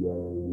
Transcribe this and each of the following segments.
Wow.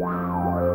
Wow.